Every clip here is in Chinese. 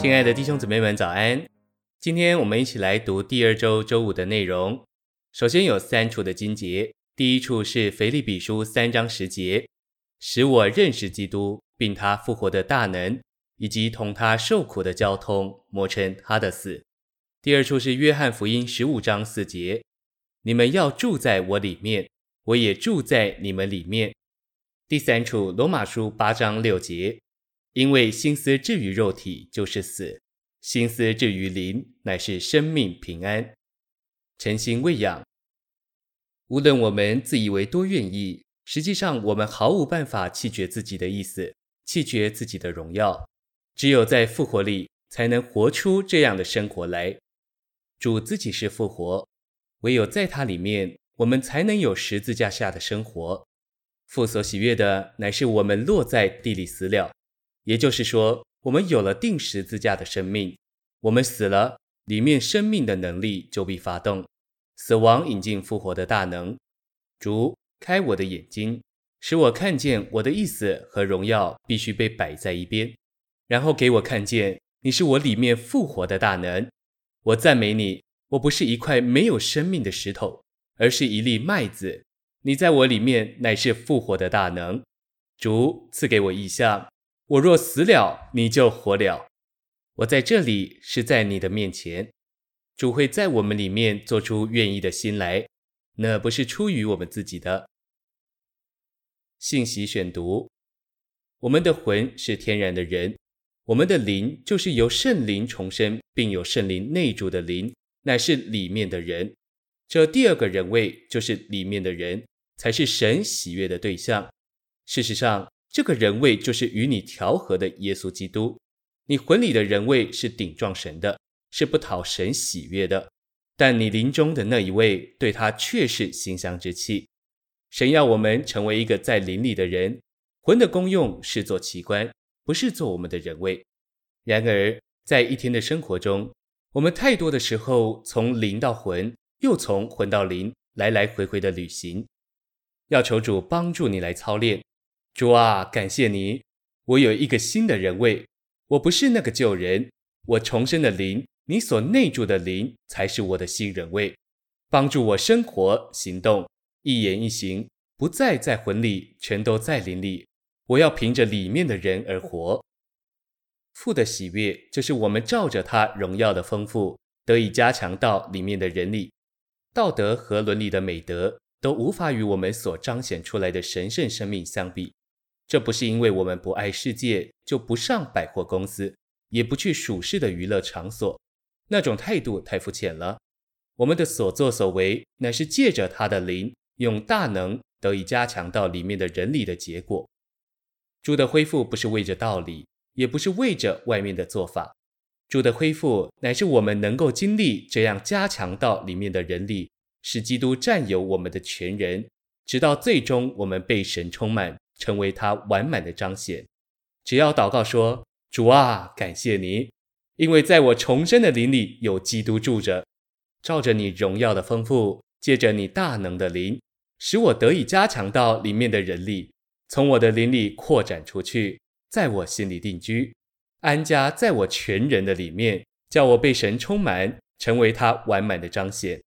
亲爱的弟兄姊妹们，早安！今天我们一起来读第二周周五的内容。首先有三处的经节，第一处是腓立比书三章十节，使我认识基督，并他复活的大能，以及同他受苦的交通，磨成他的死。第二处是约翰福音十五章四节，你们要住在我里面，我也住在你们里面。第三处罗马书八章六节。因为心思置于肉体就是死，心思置于灵乃是生命平安。诚心喂养，无论我们自以为多愿意，实际上我们毫无办法弃绝自己的意思，弃绝自己的荣耀。只有在复活里，才能活出这样的生活来。主自己是复活，唯有在他里面，我们才能有十字架下的生活。父所喜悦的，乃是我们落在地里死了。也就是说，我们有了定十字架的生命，我们死了，里面生命的能力就必发动，死亡引进复活的大能。主开我的眼睛，使我看见我的意思和荣耀必须被摆在一边，然后给我看见你是我里面复活的大能。我赞美你，我不是一块没有生命的石头，而是一粒麦子。你在我里面乃是复活的大能。主赐给我异象。我若死了，你就活了。我在这里，是在你的面前。主会在我们里面做出愿意的心来，那不是出于我们自己的。信息选读：我们的魂是天然的人，我们的灵就是由圣灵重生，并有圣灵内住的灵，乃是里面的人。这第二个人位就是里面的人，才是神喜悦的对象。事实上，这个人位就是与你调和的耶稣基督，你魂里的人位是顶撞神的，是不讨神喜悦的，但你灵中的那一位对他却是馨香之气。神要我们成为一个在灵里的人，魂的功用是做器官，不是做我们的人位。然而，在一天的生活中，我们太多的时候从灵到魂，又从魂到灵，来来回回的旅行，要求主帮助你来操练。主啊，感谢你，我有一个新的人位，我不是那个旧人，我重生的灵，你所内住的灵才是我的新人位，帮助我生活行动，一言一行，不再在魂里，全都在灵里。我要凭着里面的人而活。父的喜悦就是我们照着他荣耀的丰富，得以加强到里面的人里，道德和伦理的美德都无法与我们所彰显出来的神圣生命相比。这不是因为我们不爱世界，就不上百货公司，也不去属世的娱乐场所，那种态度太肤浅了。我们的所作所为，乃是借着他的灵，用大能得以加强到里面的人里的结果。主的恢复不是为着道理，也不是为着外面的做法。主的恢复乃是我们能够经历这样加强到里面的人力，使基督占有我们的全人，直到最终我们被神充满。成为他完满的彰显。只要祷告说：“主啊，感谢你，因为在我重生的灵里有基督住着，照着你荣耀的丰富，借着你大能的灵，使我得以加强到里面的人里，从我的灵里扩展出去，在我心里定居，安家在我全人的里面，叫我被神充满，成为他完满的彰显。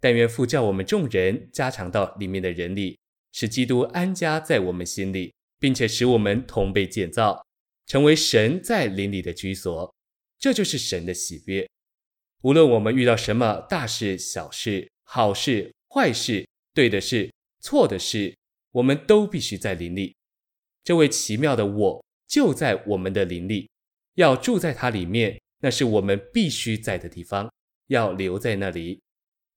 但愿父叫我们众人加强到里面的人里。”使基督安家在我们心里，并且使我们同被建造，成为神在灵里的居所。这就是神的喜悦。无论我们遇到什么大事、小事、好事、坏事、对的事、错的事，我们都必须在灵里。这位奇妙的我就在我们的灵里，要住在他里面，那是我们必须在的地方，要留在那里。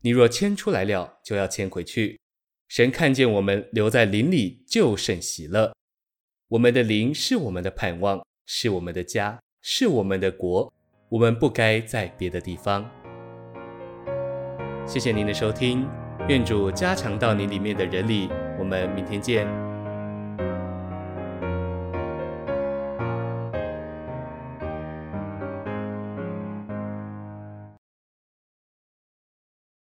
你若迁出来了，就要迁回去。神看见我们留在林里，就甚喜乐。我们的灵是我们的盼望，是我们的家，是我们的国。我们不该在别的地方。谢谢您的收听，愿主加强到你里面的人里。我们明天见。